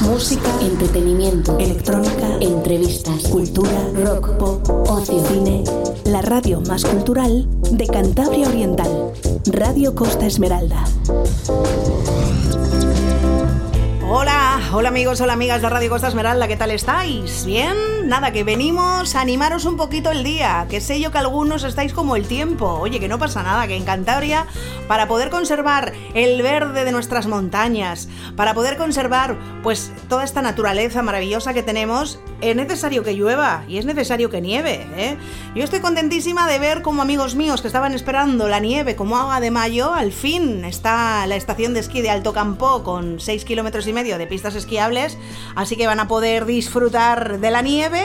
Música, entretenimiento, electrónica, entrevistas, cultura, rock, pop, ocio, cine. La radio más cultural de Cantabria Oriental. Radio Costa Esmeralda. Hola, hola amigos, hola amigas de Radio Costa Esmeralda, ¿qué tal estáis? ¿Bien? Nada, que venimos a animaros un poquito el día, que sé yo que algunos estáis como el tiempo. Oye, que no pasa nada, que en Cantabria, para poder conservar el verde de nuestras montañas, para poder conservar pues toda esta naturaleza maravillosa que tenemos, es necesario que llueva y es necesario que nieve. ¿eh? Yo estoy contentísima de ver como amigos míos que estaban esperando la nieve como agua de mayo, al fin está la estación de esquí de Alto Campo con 6 kilómetros y medio de pistas esquiables, así que van a poder disfrutar de la nieve.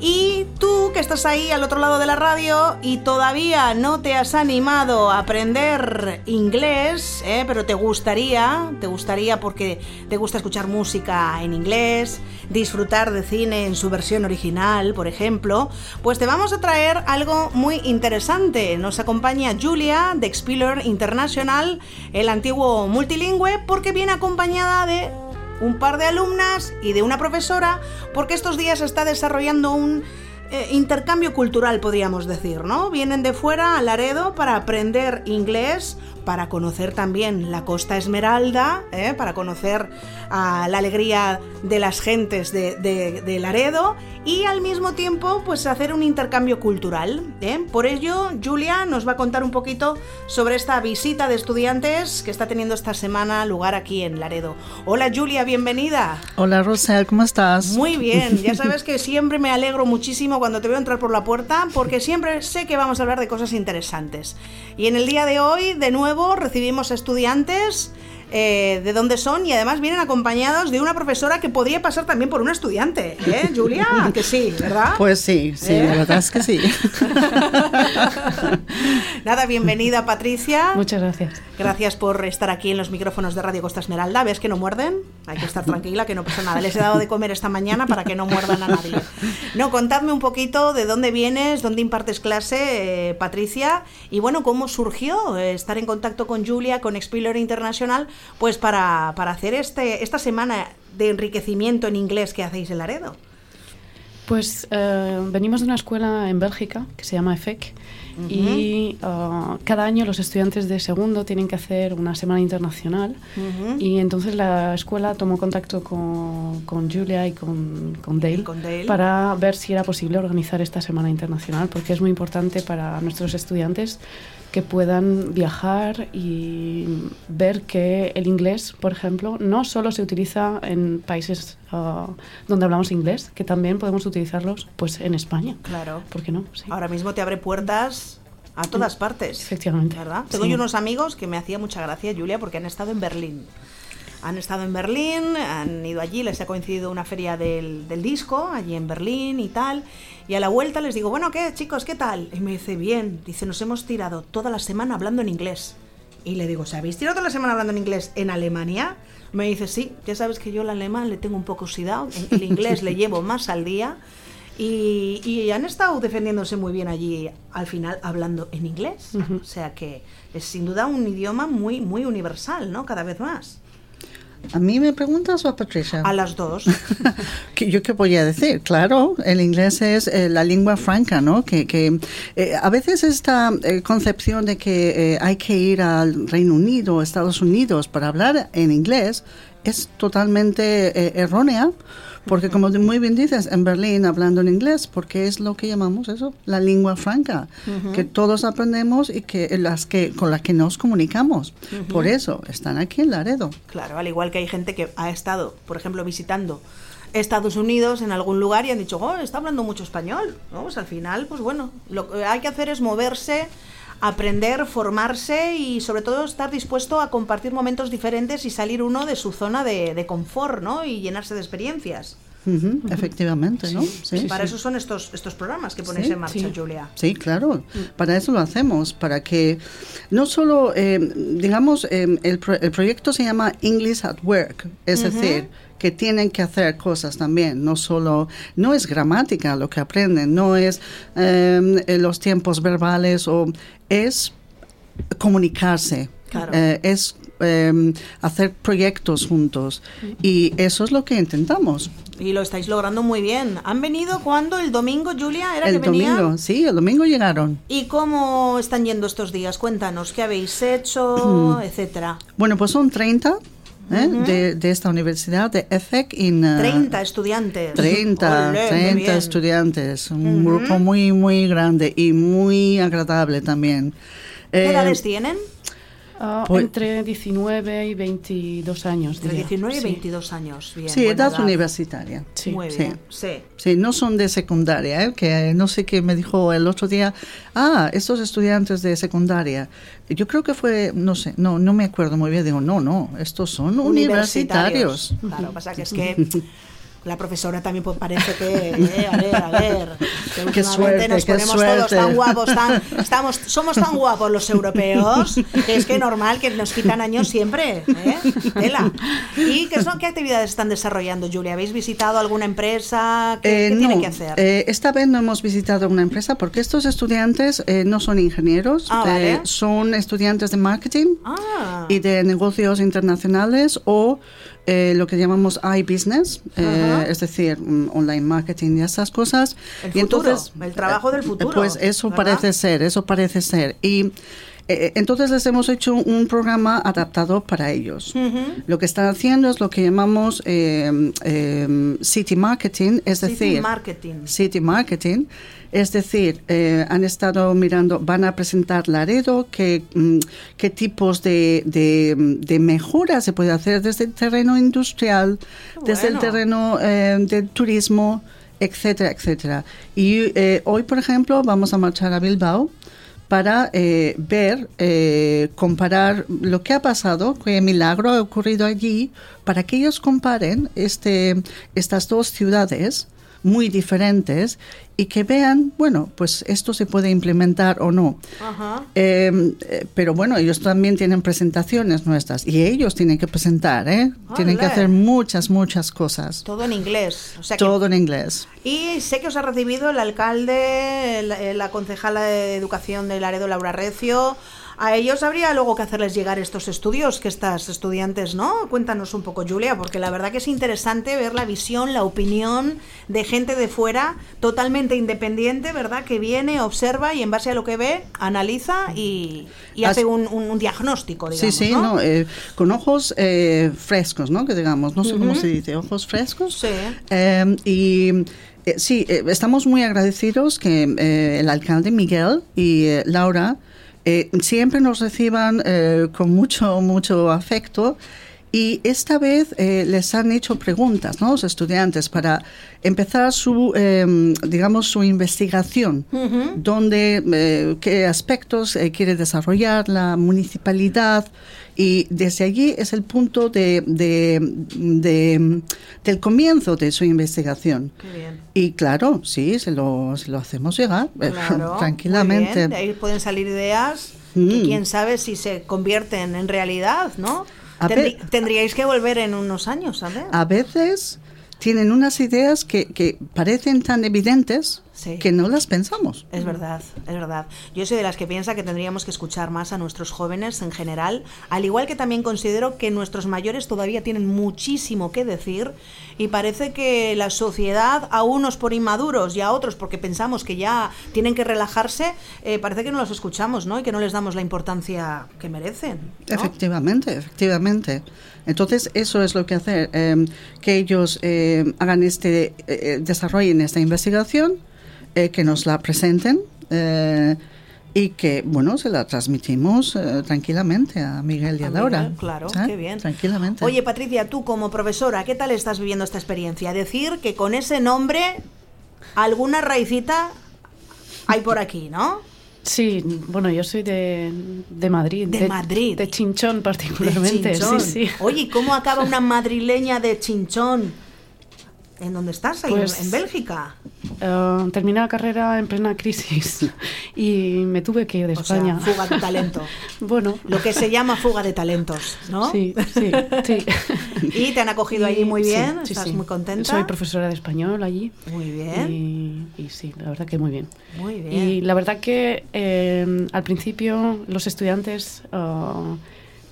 Y tú que estás ahí al otro lado de la radio y todavía no te has animado a aprender inglés, ¿eh? pero te gustaría, te gustaría porque te gusta escuchar música en inglés, disfrutar de cine en su versión original, por ejemplo, pues te vamos a traer algo muy interesante. Nos acompaña Julia de Explorer International, el antiguo multilingüe, porque viene acompañada de un par de alumnas y de una profesora, porque estos días está desarrollando un eh, intercambio cultural, podríamos decir, ¿no? Vienen de fuera a Laredo para aprender inglés, para conocer también la Costa Esmeralda, ¿eh? para conocer la alegría de las gentes de, Laredo y al mismo tiempo pues hacer un intercambio cultural. ¿eh? Por ello, Julia nos va a contar un poquito sobre esta visita de estudiantes que está teniendo esta semana lugar aquí en Laredo. Hola Julia, bienvenida. Hola Rosel, ¿cómo estás? Muy bien, ya sabes que siempre me alegro muchísimo cuando te veo entrar por la puerta porque siempre sé que vamos a hablar de cosas interesantes. Y en el día de hoy, de nuevo, recibimos estudiantes eh, de dónde son y además vienen acompañados de una profesora que podría pasar también por una estudiante, ¿eh, Julia? Que sí, ¿verdad? Pues sí, sí, ¿Eh? la verdad es que sí. Nada, bienvenida Patricia. Muchas gracias. Gracias por estar aquí en los micrófonos de Radio Costa Esmeralda. ¿Ves que no muerden? Hay que estar tranquila, que no pasa nada. Les he dado de comer esta mañana para que no muerdan a nadie. No, contadme un poquito de dónde vienes, dónde impartes clase, eh, Patricia, y bueno, cómo surgió estar en contacto con Julia, con Explorer International, pues para, para hacer este, esta semana de enriquecimiento en inglés que hacéis en Laredo. Pues eh, venimos de una escuela en Bélgica que se llama EFEC y uh, cada año los estudiantes de segundo tienen que hacer una semana internacional y entonces la escuela tomó contacto con, con Julia y con, con, Dale con Dale para ver si era posible organizar esta semana internacional porque es muy importante para nuestros estudiantes que puedan viajar y ver que el inglés, por ejemplo, no solo se utiliza en países uh, donde hablamos inglés, que también podemos utilizarlos pues en España. Claro. ¿Por qué no? Sí. Ahora mismo te abre puertas a todas partes. Efectivamente. ¿Verdad? Tengo Sí. yo unos amigos que me hacía mucha gracia, Julia, porque han estado en Berlín. Han estado en Berlín, han ido allí, les ha coincidido una feria del, del disco, allí en Berlín y tal. Y a la vuelta les digo, bueno, ¿qué, chicos? ¿Qué tal? Y me dice, bien. Dice, nos hemos tirado toda la semana hablando en inglés. Y le digo, ¿se habéis tirado toda la semana hablando en inglés en Alemania? Me dice, sí, ya sabes que yo el alemán le tengo un poco oxidado, el inglés le llevo más al día. Y, y han estado defendiéndose muy bien allí, al final hablando en inglés. O sea que es sin duda un idioma muy, muy universal, ¿no? Cada vez más. ¿A mí me preguntas o a Patricia? A las dos. ¿Qué- ¿Yo qué podía decir? Claro, el inglés es eh, la lengua franca, ¿no? Que, que eh, a veces esta eh, concepción de que hay que ir al Reino Unido, Estados Unidos para hablar en inglés es totalmente eh, errónea. Porque como muy bien dices, en Berlín hablando en inglés, porque es lo que llamamos eso, la lengua franca, que todos aprendemos y que las que con las que nos comunicamos. Por eso están aquí en Laredo. Claro, al igual que hay gente que ha estado, por ejemplo, visitando Estados Unidos en algún lugar y han dicho, oh, está hablando mucho español. ¿no? Pues al final, pues bueno, lo que hay que hacer es moverse aprender, formarse y sobre todo estar dispuesto a compartir momentos diferentes y salir uno de su zona de, confort, ¿no? Y llenarse de experiencias. Efectivamente, ¿no? Sí, Para sí. eso son estos, estos programas que ponéis en marcha. Julia. Sí, claro. Para eso lo hacemos, para que no solo, eh, digamos, eh, el, pro- el proyecto se llama English at Work, es decir, que tienen que hacer cosas también, no solo, no es gramática lo que aprenden, no es eh, los tiempos verbales o es comunicarse, Claro. es eh, hacer proyectos juntos y eso es lo que intentamos. Y lo estáis logrando muy bien. ¿Han venido cuando? ¿El domingo, Julia? ¿Era El que venían? domingo, sí, el domingo llegaron. ¿Y cómo están yendo estos días? Cuéntanos, ¿qué habéis hecho, etcétera? Bueno, pues son 30 ¿eh? de, de esta universidad de EFEC. En, eh, 30 estudiantes. 30, Olé, qué 30 bien. estudiantes. Un grupo muy, muy grande y muy agradable también. ¿Qué Eh, edades tienen? Ah, Pues- entre 19 y 22 años. Entre diría. 19 y Sí. 22 años. Bien, sí, edad universitaria. Sí. Muy Sí. bien, sí. Sí, no son de secundaria, ¿eh? que no sé qué me dijo el otro día. Ah, estos estudiantes de secundaria. Yo creo que fue, no sé, no, no me acuerdo muy bien. Digo, no, no, estos son universitarios. Claro, pasa que es que la profesora también pues, parece que, eh, a ver, a ver, que Qué suerte, nos qué ponemos todos tan guapos, tan, estamos, somos tan guapos los europeos, que es que normal que nos quitan años siempre, ¿eh? Tela. ¿Y qué, son, qué actividades están desarrollando, Julia? ¿Habéis visitado alguna empresa? ¿Qué, Eh, qué no, tienen que hacer? eh, esta vez no hemos visitado una empresa porque estos estudiantes eh, no son ingenieros, Ah, vale. son estudiantes de marketing ah, y de negocios internacionales o eh, lo que llamamos iBusiness, eh, es decir, mm, online marketing y esas cosas. El y futuro, entonces, el trabajo del eh, futuro, Pues eso ¿verdad? parece ser, eso parece ser. Y eh, entonces les hemos hecho un programa adaptado para ellos. Lo que están haciendo es lo que llamamos eh, eh, city marketing, es City decir, marketing. City Marketing. Es decir, eh, han estado mirando, van a presentar Laredo, qué, mm, qué tipos de, de, de mejoras se puede hacer desde el terreno industrial, desde el terreno eh, del turismo, etcétera, etcétera. Y eh, hoy, por ejemplo, vamos a marchar a Bilbao para eh, ver, eh, comparar lo que ha pasado, qué milagro ha ocurrido allí, para que ellos comparen este, estas dos ciudades muy diferentes y que vean, bueno, pues esto se puede implementar o no. Ajá. Eh, pero bueno, ellos también tienen presentaciones nuestras y ellos tienen que presentar, ¿eh? Tienen que hacer muchas, muchas cosas. Todo en inglés. O sea que Todo en inglés. Y sé que os ha recibido el alcalde, la, la concejala de Educación de Laredo, Laura Recio. A ellos habría luego que hacerles llegar estos estudios que estas estudiantes, ¿no? Cuéntanos un poco, Julia, porque la verdad que es interesante ver la visión, la opinión de gente de fuera, totalmente independiente, ¿verdad? Que viene, observa y en base a lo que ve, analiza y, hace un, un- un diagnóstico, digamos, sí, sí, ¿no? no, eh, con ojos eh, frescos, ¿no? Que digamos, no sé cómo se dice, ojos frescos. Sí. Eh, y eh, sí, estamos muy agradecidos que el alcalde Miguel y Laura eh, siempre nos reciban eh, con mucho, mucho afecto. Y esta vez eh, les han hecho preguntas, ¿no? Los estudiantes para empezar su, eh, digamos, su investigación, dónde, eh, qué aspectos eh, quiere desarrollar la municipalidad y desde allí es el punto de, de- de- del comienzo de su investigación. Qué bien. Y claro, sí, se lo, se lo hacemos llegar eh, Claro, tranquilamente. De ahí pueden salir ideas que Mm. quién sabe si se convierten en realidad, ¿no? A Tendrí- tendríais que volver en unos años, a ver. A veces tienen unas ideas que, que parecen tan evidentes Sí. que no las pensamos. Es verdad, es verdad. Yo soy de las que piensa que tendríamos que escuchar más a nuestros jóvenes en general, al igual que también considero que nuestros mayores todavía tienen muchísimo que decir y parece que la sociedad, a unos por inmaduros y a otros porque pensamos que ya tienen que relajarse, eh, parece que no los escuchamos, ¿no? Y que no les damos la importancia que merecen. ¿no? Efectivamente, efectivamente. Entonces, eso es lo que hacer, eh, que ellos eh, hagan este, eh, desarrollen esta investigación, eh, que nos la presenten eh, y que, bueno, se la transmitimos eh, tranquilamente a Miguel y a, A Laura. Miguel, claro, ¿Ah? qué bien. Tranquilamente. Oye, Patricia, tú como profesora, ¿qué tal estás viviendo esta experiencia? Decir que con ese nombre alguna raicita hay por aquí, ¿no? Sí, bueno, yo soy de, de Madrid. De Madrid. De Chinchón particularmente. De Chinchón. Sí, sí. Oye, ¿y cómo acaba una madrileña de Chinchón? ¿En dónde estás? Ahí, Pues- en, en Bélgica. Eh, terminé la carrera en plena crisis y me tuve que ir de O España. sea, fuga de talento. bueno, Lo que se llama fuga de talentos, ¿no? sí, sí, sí. Y te han acogido allí muy bien, sí, estás sí. muy contenta. Soy profesora de español allí. Muy bien. Y, y sí, la verdad que muy bien. Muy bien. Y la verdad que eh, al principio los estudiantes, ah,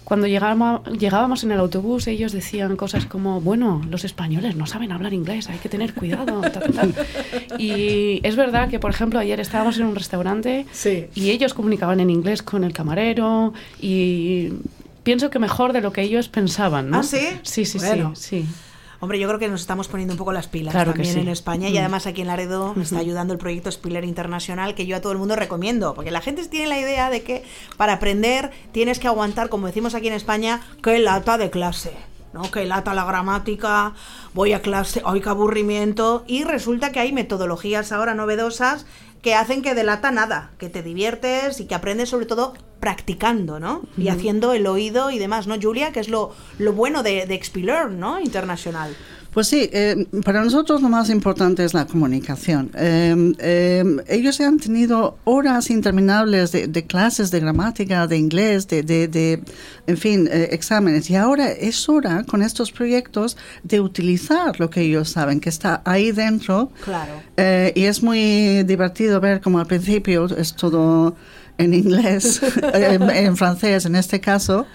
cuando llegábamos, llegábamos en el autobús, ellos decían cosas como, bueno, los españoles no saben hablar inglés, hay que tener cuidado. ta, ta, ta". Y es verdad que, por ejemplo, ayer estábamos en un restaurante Sí. y ellos comunicaban en inglés con el camarero y pienso que mejor de lo que ellos pensaban. ¿no? ¿Ah, sí? Sí, sí, Bueno. sí, sí. Hombre, yo creo que nos estamos poniendo un poco las pilas Claro también sí. en España y además aquí en Laredo me está ayudando el proyecto Spiller Internacional que yo a todo el mundo recomiendo, porque la gente tiene la idea de que para aprender tienes que aguantar, como decimos aquí en España, que lata de clase. ¿no? Que lata la gramática, voy a clase, ay, qué aburrimiento. Y resulta que hay metodologías ahora novedosas que hacen que delata nada, que te diviertes y que aprendes sobre todo practicando, ¿no? Y haciendo el oído y demás, ¿no, Julia? Que es lo, lo bueno de, de Xplearn, ¿no? Internacional. Pues sí, eh, para nosotros lo más importante es la comunicación. Eh, eh, ellos han tenido horas interminables de, de clases de gramática, de inglés, de, de, de, en fin, eh, exámenes. Y ahora es hora con estos proyectos de utilizar lo que ellos saben, que está ahí dentro. Claro. Eh, y es muy divertido ver como al principio es todo en inglés, en, en francés en este caso,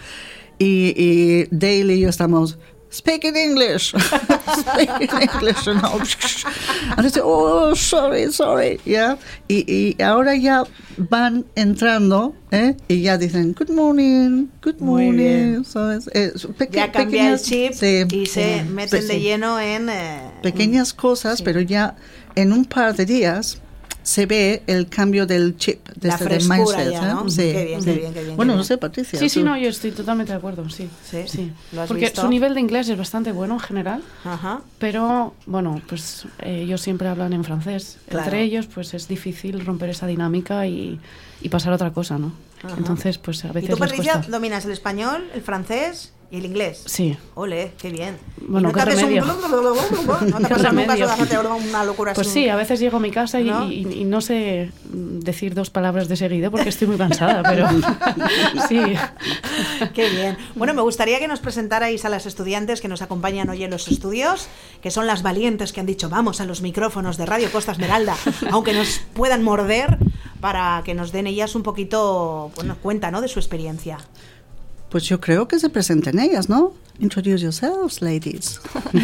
y, y Dale y yo estamos, speak in English, speak in English, know. And dice, oh, sorry, sorry, yeah. Y, y ahora ya van entrando, ¿eh? Y ya dicen, good morning, good Muy morning. bien. So, es- es peque- Ya cambia el pequeñas- chip sí, y se meten de lleno en... eh, pequeñas cosas, pero ya en un par de días se ve el cambio del chip, de La este, mindset. ya, ¿eh? ¿no? Sí, Qué bien, sí. qué bien, qué bien, Bueno, qué no sé, Patricia. Sí, sí, tú- no, yo estoy totalmente de acuerdo, sí. Sí, ¿lo has Porque visto? su nivel de inglés es bastante bueno en general, Ajá. pero bueno, pues eh, ellos siempre hablan en francés. Claro. Entre ellos, pues es difícil romper esa dinámica y, y pasar a otra cosa, ¿no? Ajá. Entonces, pues a ¿Y veces tú, les Patricia, cuesta. dominas el español, el francés y el inglés? Sí. Ole, qué bien. Bueno, ¿Y no qué un remedio. ¿No te Qué pasa nunca remedio. eso de hacerte una locura Pues así? sí, a veces llego a mi casa y ¿No? y- y no sé decir dos palabras de seguido porque estoy muy cansada, pero sí. Qué bien. Bueno, me gustaría que nos presentarais a las estudiantes que nos acompañan hoy en los estudios, que son las valientes que han dicho vamos a los micrófonos de Radio Costa Esmeralda, aunque nos puedan morder, para que nos den ellas un poquito, bueno, cuenta, ¿no? De su experiencia. Pues yo creo que se presenten ellas, ¿no? Introduce yourselves, ladies.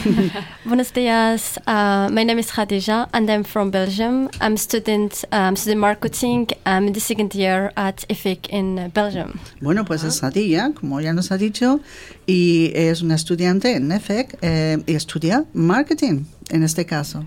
Buenos dias. Uh, my name is Khadija, and I'm from Belgium. I'm student, um, student marketing. I'm in the second year at IFIC in uh, Belgium. Bueno, pues es Sadilla, como ya nos ha dicho, y es una estudiante en NEFEC eh, y estudia marketing en este caso.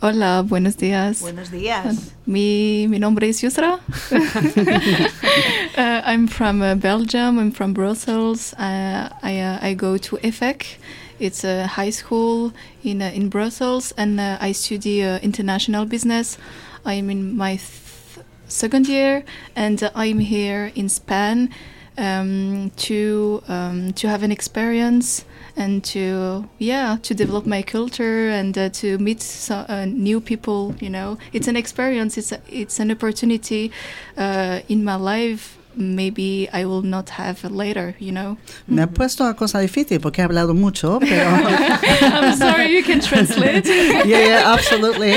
Hola, buenos días. Buenos días. Mi, mi nombre es Yusra. uh, I'm from uh, Belgium. I'm from Brussels. Uh, I, uh, I go to EFEC. It's a high school in, uh, in Brussels, and uh, I study uh, international business. I'm in my th- second year, and uh, I'm here in Spain um, to um, to have an experience and to yeah to develop my culture and uh, to meet so, uh, new people. You know, it's an experience. It's a, it's an opportunity uh, in my life. Maybe I will not have later. You know. Me ha puesto a cosa difícil porque he hablado mucho, pero... I'm sorry. You can translate. Yeah, yeah, absolutely.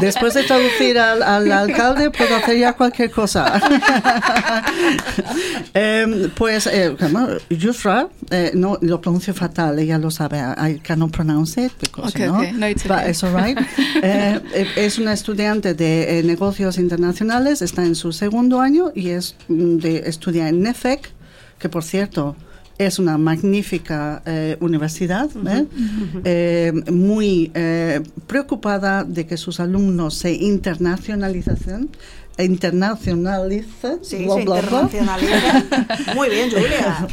Después de traducir al, al alcalde, puedo hacer ya cualquier cosa. Em, pues, eh, Yusra, eh, no lo pronuncio fatal, ella lo sabe. I cannot pronounce it because, Okay, you know, okay. No, it's but okay. it's all right. Eh, eh, es una estudiante de eh, negocios internacionales, está en su segundo año y es mm, de estudia en NEFEC, que por cierto es una magnífica eh, universidad, ¿eh? Eh, muy preocupada de que sus alumnos se internacionalicen, internacionalicen, Sí, bla, se bla, bla. internacionaliza. Muy bien, Julia.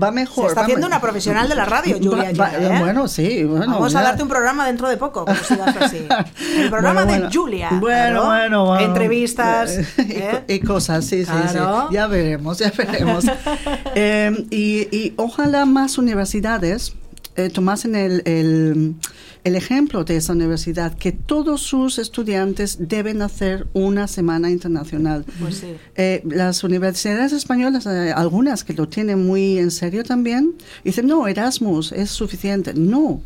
Va mejor. Se está haciendo me- una profesional de la radio, Julia. Va- ¿eh? Bueno, sí. Bueno, Vamos a darte un programa dentro de poco, sigas así. El programa Bueno, de Julia. Bueno, bueno, bueno. Entrevistas. Y, ¿eh? y cosas, sí, sí, sí. Ya veremos, ya veremos. Eh, y, y ojalá más universidades eh, tomasen el, el, el ejemplo de esa universidad, que todos sus estudiantes deben hacer una semana internacional. Pues sí. Eh, las universidades españolas, eh, algunas que lo tienen muy en serio también, dicen, no, Erasmus es suficiente. No,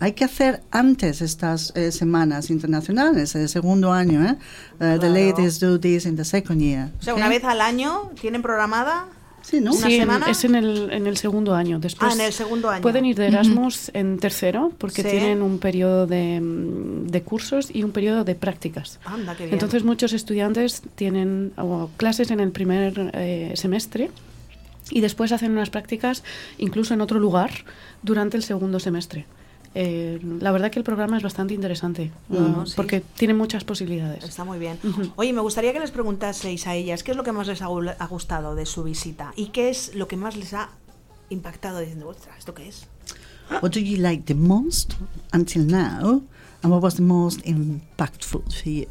hay que hacer antes estas eh, semanas internacionales, el segundo año. ¿eh? Uh, The Claro. ladies do this in the second year. O sea, ¿ok? una vez al año tienen programada. Sí, ¿no? una Sí, semana? es en el, en el segundo año. Después Ah, en el segundo año. Pueden ir de Erasmus en tercero porque Sí. tienen un periodo de, mm, de cursos y un periodo de prácticas. Anda, qué bien. Entonces muchos estudiantes tienen o, clases en el primer eh, semestre y después hacen unas prácticas incluso en otro lugar durante el segundo semestre. Eh, la verdad que el programa es bastante interesante Ujú, ah, sí. porque tiene muchas posibilidades. Está muy bien. Oye, me gustaría que les preguntaseis a ellas qué es lo que más les ha gustado de su visita y qué es lo que más les ha impactado diciendo, ostras, ¿esto qué es? What do you like the most until now? And what was the most impactful for you?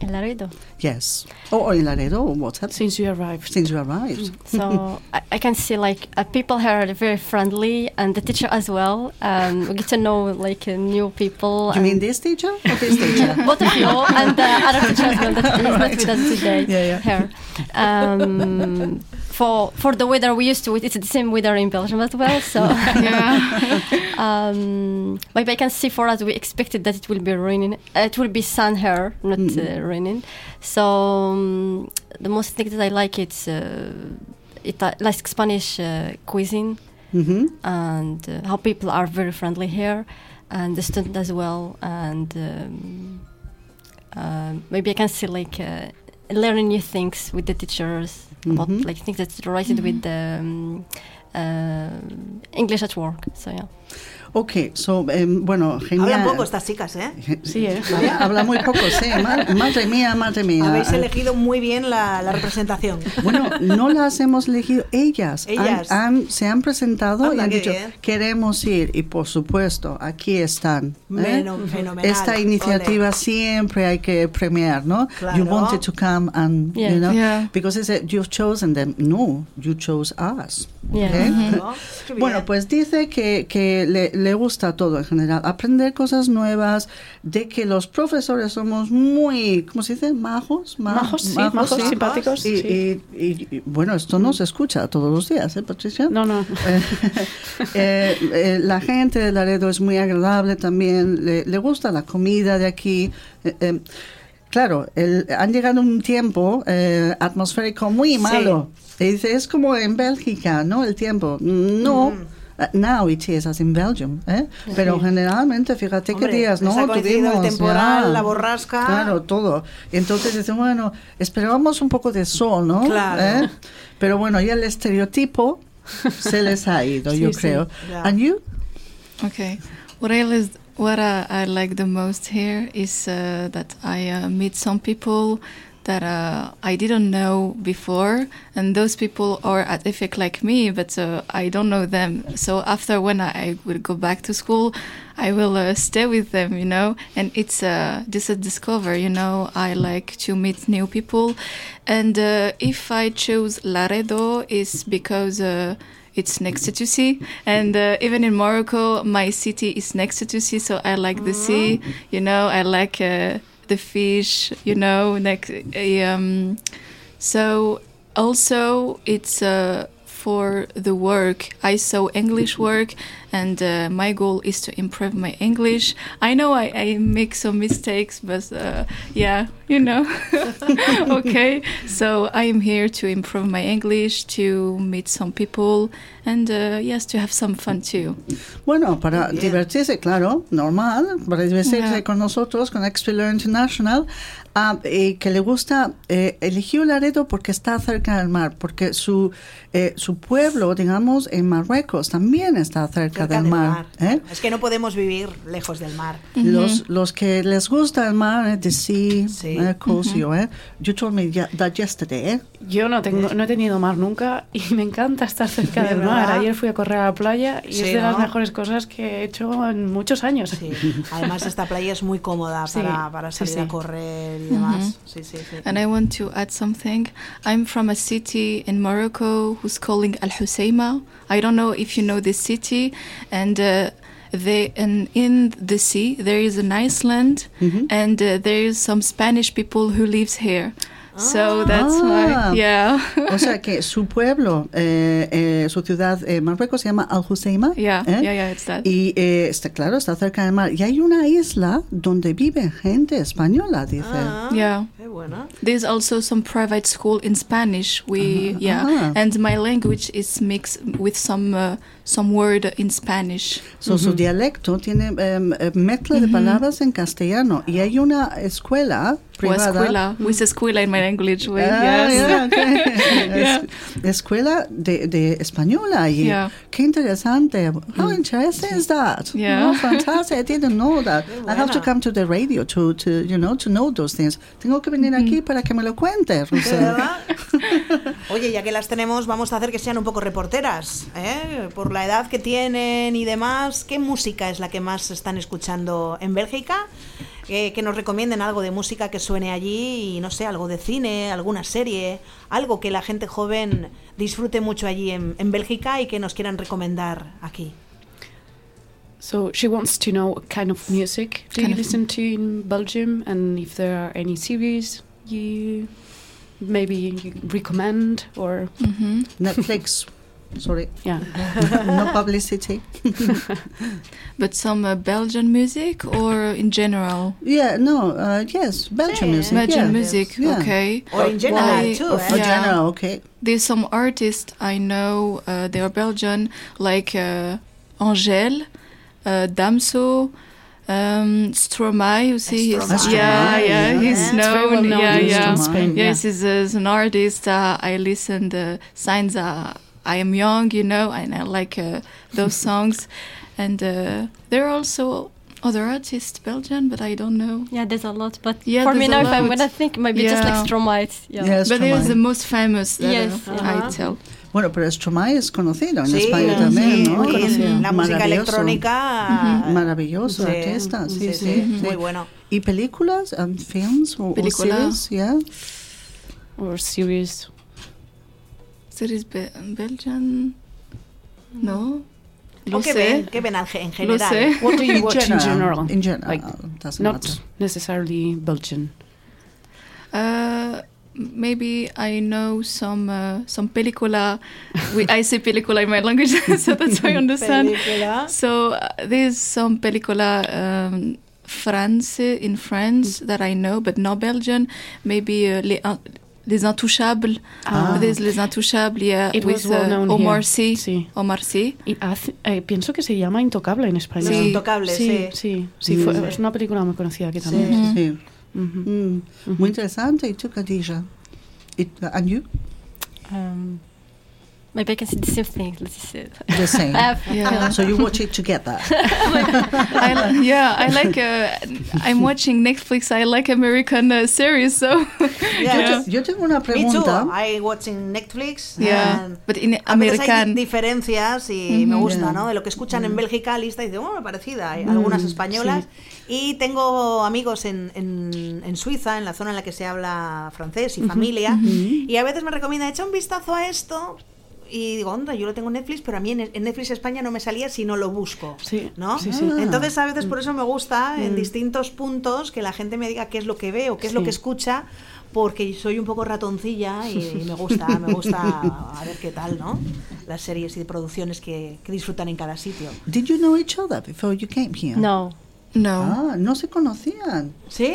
El Laredo. Yes. Or, or in Laredo, or what's happened Since you arrived. since you arrived? So I, I can see like uh, people here are very friendly and the teacher as well. Um, we get to know like uh, new people. You mean this teacher or this teacher? both of you and the other teacher as well that is not with us today Yeah, yeah. here. Um, for for the weather we used to it, it's the same weather in Belgium as well. So um, maybe I can see for us we expected that it will be raining. Uh, it will be sun here, not uh, raining. So um, the most thing that I like it's uh, it uh, like Spanish uh, cuisine hmm and uh, how people are very friendly here, and the student as well. And um, maybe I can see like uh, learning new things with the teachers about Mhm. like things that's related with the um, uh, English at work. So yeah. Ok, so, em, bueno, genial. Hablan poco estas chicas, ¿eh? Sí, ¿eh? Habla, habla muy poco, sí. Ma- Madre mía, madre mía. Habéis elegido muy bien la, la representación. Bueno, no las hemos elegido ellas. Han- Ellas. han- se han presentado y Anda, han qué dicho, bien. queremos ir. Y por supuesto, aquí están. ¿eh? Fenomenal. Esta iniciativa siempre hay que premiar, ¿no? Claro. You wanted to come and, Yeah. you know, Yeah. because it's a- you've chosen them. No, you chose us. Yeah. ¿ok? ¿no? Qué bien. Bueno, pues dice que, que le, le gusta todo en general, aprender cosas nuevas, de que los profesores somos muy, ¿cómo se dice? Majos, Ma- Majos, sí, majos, sí. simpáticos. Y, sí. y- y- y, bueno, esto no se escucha todos los días, ¿eh, Patricia? No, no. Eh, eh, eh, la gente de Laredo es muy agradable también, le, le gusta la comida de aquí. eh, claro, el- han llegado un tiempo eh, atmosférico muy malo. Y dice, es como en Bélgica, ¿no? El tiempo. No. Mm. Now it is as in Belgium, ¿eh? Pero generalmente, fíjate Hombre, qué días, ¿no? coincidido el Tuvimos, temporal, ya. la borrasca. Claro, todo. Entonces dicen, bueno, esperábamos un poco de sol, ¿no? Claro. ¿Eh? Pero bueno, ya el estereotipo se les ha ido, Sí, yo sí. creo. Ya. And you? Okay. What I what I, I like the most here is uh, that I uh, meet some people that uh, I didn't know before, and those people are at EFIC like me, but uh, I don't know them. So after when I, will go back to school, I will uh, stay with them, you know. And it's uh, just a discover, you know. I like to meet new people, and uh, if I choose Laredo, is because. Uh, it's next to the sea and uh, even in morocco my city is next to the sea so i like the sea you know i like uh, the fish you know next um, so also it's uh, for the work. I saw english work and uh, my goal is to improve my english. I know i, I make some mistakes but uh, yeah you know. Okay so i am here to improve my english to meet some people and uh, yes to have some fun too. Bueno, para Bien. divertirse, claro, normal, para divertirse Ya. con nosotros, con Explorer International, ah, y que le gusta, eh, eligió Laredo porque está cerca del mar, porque su, eh, su pueblo, digamos, en Marruecos también está cerca cerca, del mar. ¿eh? Es que no podemos vivir lejos del mar. Los, los que les gusta el mar, eh, the sea, Sí. eh, coast you, eh? You told me ya- that yesterday, eh? Yo no tengo, no he tenido mar nunca y me encanta estar cerca ¿De del mar. verdad? Ayer fui a correr a la playa y Sí, es de las ¿no? mejores cosas que he hecho en muchos años. Sí. Además, esta playa es muy cómoda Sí, para, para sí, salir sí. a correr y demás. Sí, sí, sí. And I want to add something. I'm from a city in Morocco who's calling Al Husayma. I don't know if you know this city, and uh, they and in the sea there is an Island, and uh, there is some Spanish people who lives here. So that's Ah. why, yeah, O sea que su pueblo, eh, eh, su ciudad en Marruecos se llama Al Husseima. yeah, ¿eh? yeah, yeah, it's that. Y eh, está claro, está cerca del mar. Y hay una isla donde vive gente española, dice. Ah, Yeah. Qué buena. There's also some private school in Spanish. We yeah, Ah. and my language is mixed with some uh, some word in Spanish. So, Su dialecto tiene eh, mezcla de palabras en castellano. Y hay una escuela Privada. escuela, with escuela in my language. way, Ah, yes. yeah, okay. Yeah. Es- escuela de, de española y Yeah. qué interesante. How interesting is that? Yeah. Oh, fantastic. I didn't know that. I have to come to the radio to, to, you know, to know those things. Tengo que venir aquí para que me lo cuente, Rosa. ¿Verdad? Oye, ya que las tenemos, vamos a hacer que sean un poco reporteras, ¿eh? Por la edad que tienen y demás. ¿Qué música es la que más están escuchando en Bélgica? Eh, que nos recomienden algo de música que suene allí y no sé, algo de cine, alguna serie, algo que la gente joven disfrute mucho allí en, en Bélgica y que nos quieran recomendar aquí. So she wants to know what kind of music do Kind you listen to in Belgium and if there are any series you maybe you recommend or hmm Netflix. Sorry. yeah. no publicity. But some uh, Belgian music or in general? Yeah, no, uh, yes, Belgian Sí. music. Belgian yeah. music, Yeah. okay. Or in general, Why- too, For eh? Yeah. general, okay. There's some artists I know, uh, they are Belgian, like uh, Angèle, uh, Damso, um, Stromae, you see, he's, Stromae. yeah, Stromae, yeah, yeah. he's It's known, very known yeah, yeah. Spain, yeah. Yes, he's, uh, an artist. Uh, I listened uh, since uh, I am young, you know, and I like uh, those songs. And uh, there are also other artists, Belgian, but I don't know. Yeah, there's a lot. But Yeah, for me there's now, if I'm gonna think, maybe just like Stromae. Yeah. Yes, but there's Stromae. the most famous that Yes, uh, uh-huh. I tell. Bueno, pero Stromae es conocido en Sí, España sí, también, ¿no? y Conocido. la música Maravilloso. electrónica. Maravilloso Sí, artista, sí, sí, sí, sí, sí. muy bueno. ¿Y películas, um, films o, o series? Yeah. or series. Series Be- Belgian? No. Lo ¿O qué sé. ven? ¿Qué ven al ge- en Lo general? sé. What do you In watch in general, general? in general, Like, doesn't not matter. necessarily Belgian. Uh, maybe I know some uh, some película. we, I say película in my language, so that's why I understand. Película. So uh, there's some película um, France in France that I know, but not Belgian. Maybe uh, les, Un- les Intouchables. Ah. Les Intouchables, yeah, It was with well uh, known Omar. Sy. Sí. Omar Sy. Y hace- eh, pienso que se llama Intocable en español. Sí. Intocable, sí. sí, sí, Mm. fue- Sí. es una película muy conocida aquí Sí, sí. Mm, Muy interesante. ¿Y tú, Khadija? ¿Y- And you? Um, maybe I can say the same thing. Let's say. The same. Yeah. So you watch it together. I li- yeah, I like. Uh, I'm watching Netflix. I like American uh, series, so Yeah. Yo tengo una Me too. pregunta. I watching Netflix. yeah. and But in a hay American, di- diferencias y me gusta, Yeah. ¿no? De lo que escuchan en Bélgica, lista y dice, bueno, parecida. Hay algunas españolas. Y tengo amigos en, en, en Suiza, en la zona en la que se habla francés y familia. Y a veces me recomiendan, echa un vistazo a esto. Y digo, onda, yo lo tengo en Netflix, pero a mí en, en Netflix España no me salía si no lo busco. Sí, ¿no? sí, sí. Entonces a veces por eso me gusta en distintos puntos que la gente me diga qué es lo que ve o qué es lo que escucha, porque soy un poco ratoncilla y me gusta, me gusta a ver qué tal, ¿no? Las series y producciones que, que disfrutan en cada sitio. Did you know each other before you came here? no, no. Ah, no se conocían. Sí.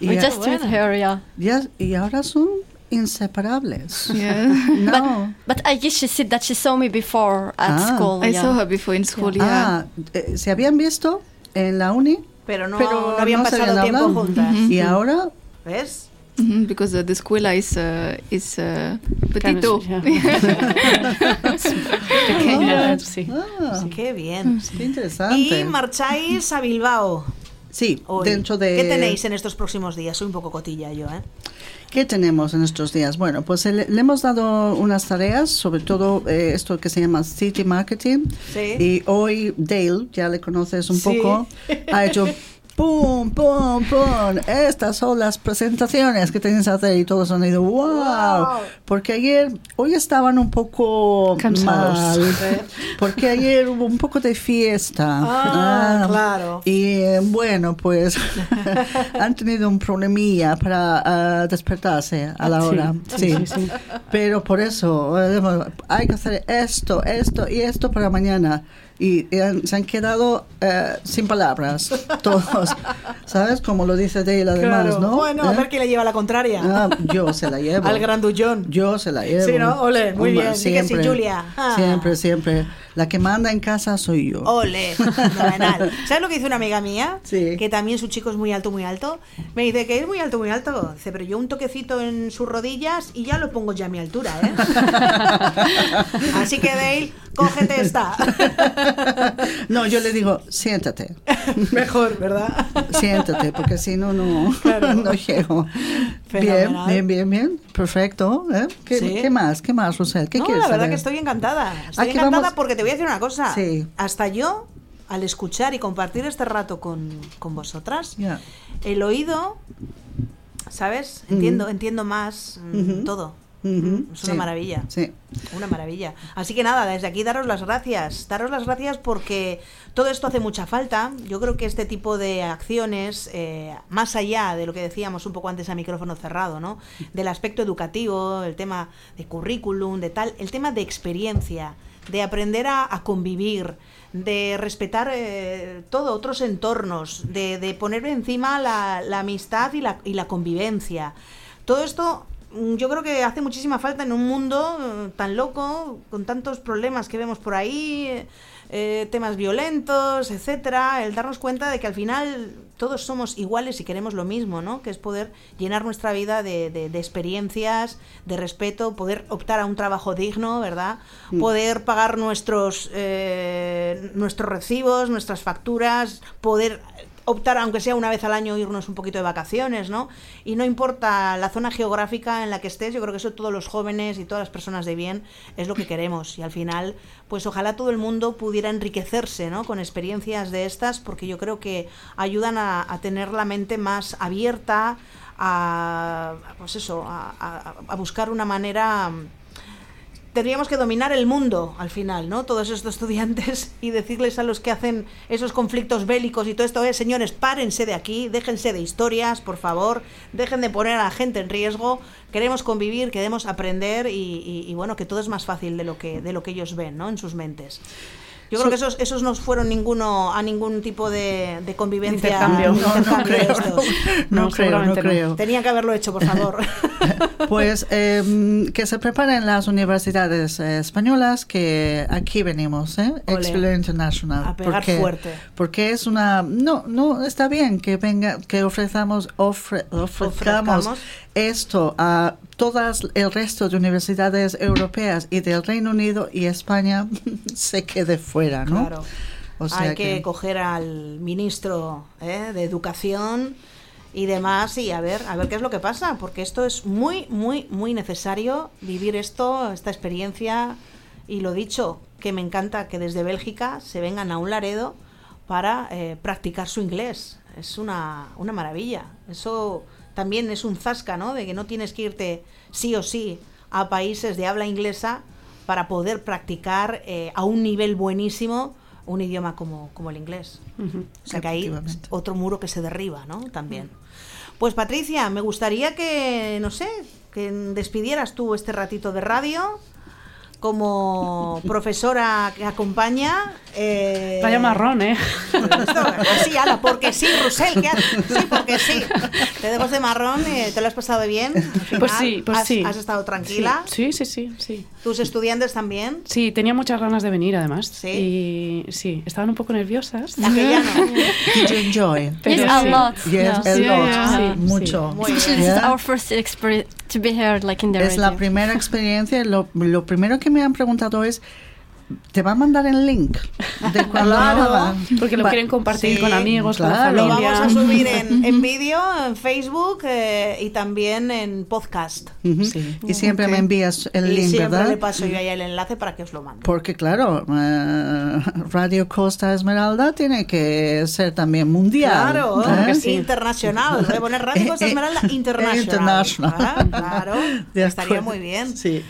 Y, we a- just with her, yeah. ya- y ahora son inseparables. Yeah. No. But I guess she said that she saw me before at Ah. school. I yeah. saw her before in school. Yeah. Ah, eh, ¿se habían visto en la uni? Pero no, Pero no habían no pasado tiempo hablado. juntas. Y ahora, ¿Ves? Mhm, because uh, the escuela is uh, is uh, petito. Pequeña, sí. Ah, Qué bien. qué interesante. Y marcháis a Bilbao. Sí, hoy. dentro de... ¿Qué tenéis en estos próximos días? Soy un poco cotilla yo, ¿eh? ¿Qué tenemos en estos días? Bueno, pues le, le hemos dado unas tareas, sobre todo eh, esto que se llama City Marketing. Sí. Y hoy Dale, ya le conoces un Sí. poco, ha hecho ¡pum, pum, pum! Estas son las presentaciones que tienes que hacer y todos han ido ¡wow! Wow. Porque ayer, hoy estaban un poco Cansados. mal, porque ayer hubo un poco de fiesta. Ah, claro. Y eh, bueno, pues han tenido un problemilla para ah, despertarse a la hora. sí, Sí, sí, sí. Pero por eso eh, hay que hacer esto, esto y esto para mañana. Y, han- se han quedado eh, sin palabras todos. ¿Sabes? Como lo dice Dale además, Claro. ¿no? Bueno, a ¿Eh? ver quién le lleva la contraria. Ah, yo se la llevo. Al grandullón. Yo se la llevo. Sí, ¿no? Ole, muy bien. Que sí, Julia. Ah. Siempre, siempre. La que manda en casa soy yo. Ole, fenomenal. ¿Sabes lo que dice una amiga mía? Sí. Que también su chico es muy alto, muy alto. Me dice que es muy alto, muy alto. Dice, pero yo un toquecito en sus rodillas y ya lo pongo ya a mi altura, ¿eh? Así que Dale, cógete esta. No, yo le digo, siéntate, Mejor, ¿verdad? siéntate, porque si no, no, Claro. no llego. Bien, Fenomenal. bien, bien, bien. Perfecto. ¿eh? ¿Qué, Sí. qué más? ¿Qué más, Rosel? ¿Qué no, quieres la verdad saber? que estoy encantada. Estoy Aquí encantada vamos- porque te voy a decir una cosa. Sí. Hasta yo, al escuchar y compartir este rato con, con vosotras, el oído, ¿sabes? Entiendo, entiendo más mm, todo. Ujú, Es una maravilla. Sí. Una maravilla. Así que nada, desde aquí daros las gracias. Daros las gracias porque todo esto hace mucha falta. Yo creo que este tipo de acciones, eh, más allá de lo que decíamos un poco antes a micrófono cerrado, ¿no? Del aspecto educativo, el tema de currículum, de tal, el tema de experiencia, de aprender a, a convivir, de respetar eh, todo, otros entornos, de, de poner encima la, la amistad y la, y la convivencia. Todo esto mm, yo creo que hace muchísima falta en un mundo eh, tan loco, con tantos problemas que vemos por ahí, eh, eh, temas violentos, etcétera, el darnos cuenta de que al final todos somos iguales y queremos lo mismo, ¿no? Que es poder llenar nuestra vida de, de- de experiencias, de respeto, poder optar a un trabajo digno, ¿verdad? Poder pagar nuestros, eh, nuestros recibos, nuestras facturas, poder optar, aunque sea una vez al año, irnos un poquito de vacaciones, ¿no? Y no importa la zona geográfica en la que estés, yo creo que eso todos los jóvenes y todas las personas de bien es lo que queremos. Y al final, pues ojalá todo el mundo pudiera enriquecerse, ¿no? Con experiencias de estas, porque yo creo que ayudan a, a tener la mente más abierta, a, pues eso, a, a- a buscar una manera tendríamos que dominar el mundo al final, ¿no? Todos estos estudiantes y decirles a los que hacen esos conflictos bélicos y todo esto, eh, señores, párense de aquí, déjense de historias, por favor, dejen de poner a la gente en riesgo, queremos convivir, queremos aprender y, y- bueno, que todo es más fácil de lo que, de lo que ellos ven, ¿no? En sus mentes. Yo creo que esos, esos no fueron ninguno a ningún tipo de, de convivencia. Intercambio. No, no intercambio de creo. No, No, creo, no no. creo. Tenían que haberlo hecho, por favor. Pues em, que se preparen las universidades eh, españolas que aquí venimos, ¿eh? International. A pegar porque, fuerte. Porque es una... No, no, está bien que venga, que ofrezcamos, ofre- ofrezcamos Ofrezcamos. esto a todas el resto de universidades europeas y del Reino Unido y España se quede fuera, ¿no? Claro. O sea Hay que, coger al ministro ¿eh? de Educación y demás y a ver, a ver qué es lo que pasa, porque esto es muy, muy, muy necesario vivir esto, esta experiencia y lo dicho, que me encanta que desde Bélgica se vengan a un Laredo para eh, practicar su inglés. Es una, una maravilla. Eso también es un zasca, ¿no? De que no tienes que irte sí o sí a países de habla inglesa para poder practicar eh, a un nivel buenísimo un idioma como, como el inglés. O sea que Efectivamente. otro muro que se derriba, ¿no? También. Pues Patricia, me gustaría que, no sé, que despidieras tú este ratito de radio como profesora que acompaña. Eh, Vaya marrón, ¿eh? así, ala, porque sí, Rusel, ¿qué haces? Sí, porque sí. Te dejo de marrón, eh, ¿te lo has pasado bien? Final, Pues sí, pues has, sí. ¿Has estado tranquila? Sí, sí, sí, sí. ¿Tus estudiantes también? Sí, tenía muchas ganas de venir además. ¿Sí? Y sí, estaban un poco nerviosas. Aquella no. Did you enjoy? Pero yes, a sí. lot. Yes, Yeah. a lot. yeah. Sí, Mucho. Muy bien. This is Yeah. our first experience to be here, like in the Es la radio. primera experiencia. Lo, lo primero que me han preguntado es, ¿te va a mandar el link de cuando Claro. Porque lo Va- quieren compartir Sí, con amigos, con la claro. Lo familia. vamos a subir en, en vídeo, en Facebook eh, y también en podcast. Ujú. Sí. Y siempre me envías el y link, siempre ¿verdad? le paso yo ahí el enlace para que os lo mande. Porque claro, eh, Radio Costa Esmeralda tiene que ser también mundial. Claro, ¿eh? sí. internacional. A poner Radio Costa Eh, eh, Esmeralda International. International. Ah, claro, De estaría muy bien. Sí.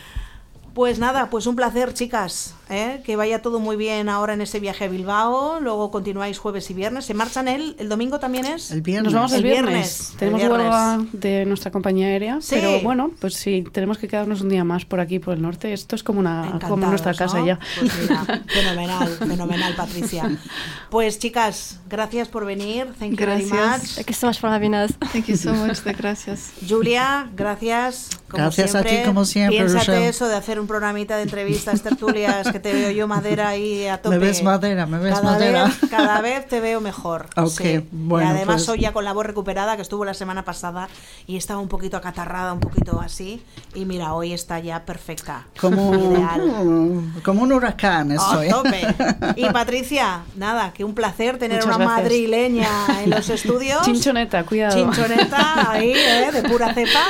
Pues nada, pues un placer, chicas. ¿Eh? Que vaya todo muy bien ahora en ese viaje a Bilbao. Luego continuáis jueves y viernes. ¿Se marchan el, el domingo también es? El viernes. Nos vamos el El viernes. viernes, el Tenemos viernes. huelga de nuestra compañía aérea, Sí. pero bueno, pues sí, tenemos que quedarnos un día más por aquí, por el norte. Esto es como una Encantados, como nuestra casa ¿no? ya. Pues mira, fenomenal, fenomenal, Patricia. Pues chicas, gracias por venir. Thank you very Gracias. much. Thank you so much for having us. Thank you so much. De gracias. Julia, gracias. Como Gracias a siempre. ti, como siempre, Piénsate Rochelle. eso de hacer un programita de entrevistas, tertulias, que te veo yo madera ahí a tope. Me ves madera, me ves cada madera. Vez, cada vez te veo mejor. Ok, sí. bueno, y además pues- hoy ya con la voz recuperada, que estuvo la semana pasada y estaba un poquito acatarrada, un poquito así. Y mira, hoy está ya perfecta. Como, Ideal. como un huracán A estoy. tope. Y Patricia, nada, que un placer tener Muchas una gracias. madrileña en los estudios. Chinchoneta, cuidado. Chinchoneta ahí, ¿eh? de pura cepa.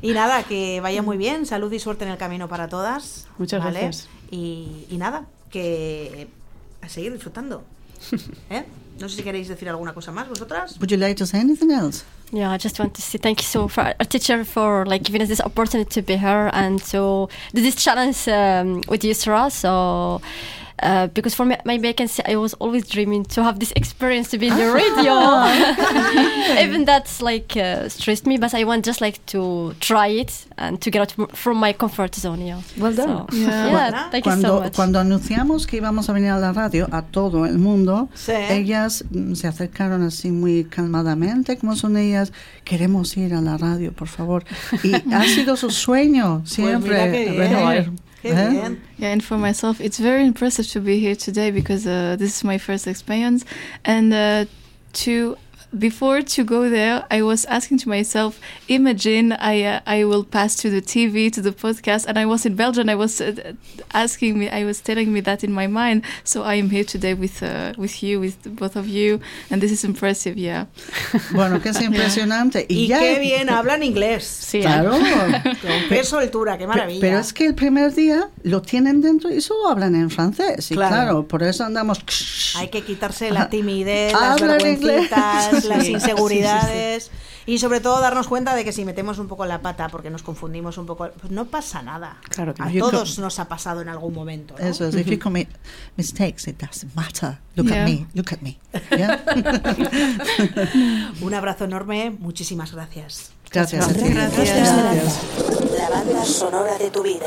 Y nada, que vaya muy bien. Salud y suerte en el camino para todas. Muchas ¿vale? gracias. Y, y nada, que a seguir disfrutando. ¿eh? No sé si queréis decir alguna cosa más vosotras. Would you like to say anything else? Yeah, I just want to say thank you so for our teacher for like giving us this opportunity to be here and to do this challenge um, with you, Sarah. So. Uh, because for me, maybe I can say I was always dreaming to have this experience to be in the radio. Even that's like uh, stressed me, but I want just like to try it and to get out m- from my comfort zone. Yeah. Well done. So, Yeah. yeah, thank you so Cuando, much. cuando anunciamos que íbamos a venir a la radio a todo el mundo, Sí. ellas mm, se acercaron así muy calmadamente, como son ellas, queremos ir a la radio, por favor. Y ha sido su sueño siempre. Pues mira qué bien. venir, Qué ¿eh? bien. Yeah, and for myself, it's very impressive to be here today because uh, this is my first experience, and uh, to before to go there, I was asking to myself, imagine I uh, I will pass to the TV to the podcast, and I was in Belgium. I was uh, asking me, I was telling me that in my mind. So I am here today with uh, with you, with both of you, and this is impressive. Yeah. Bueno, que es impresionante. Y, Y ya, qué bien hablan inglés. Sí, ¿eh? Claro. Con qué soltura, qué maravilla. Pero es que el primer día lo tienen dentro y solo hablan en francés. Y Claro. claro, por eso andamos. Hay que quitarse la timidez, las Habla las Sí, inseguridades y sobre todo darnos cuenta de que si metemos un poco la pata porque nos confundimos un poco, pues no pasa nada. Claro que A no. You todos nos ha pasado en algún momento. ¿no? Eso es, if you commit mistakes, it doesn't matter. Look Yeah. at me, look at me. Yeah? Un abrazo enorme, muchísimas gracias. Gracias a ti. Gracias. Costa Esmeralda, la banda sonora de tu vida.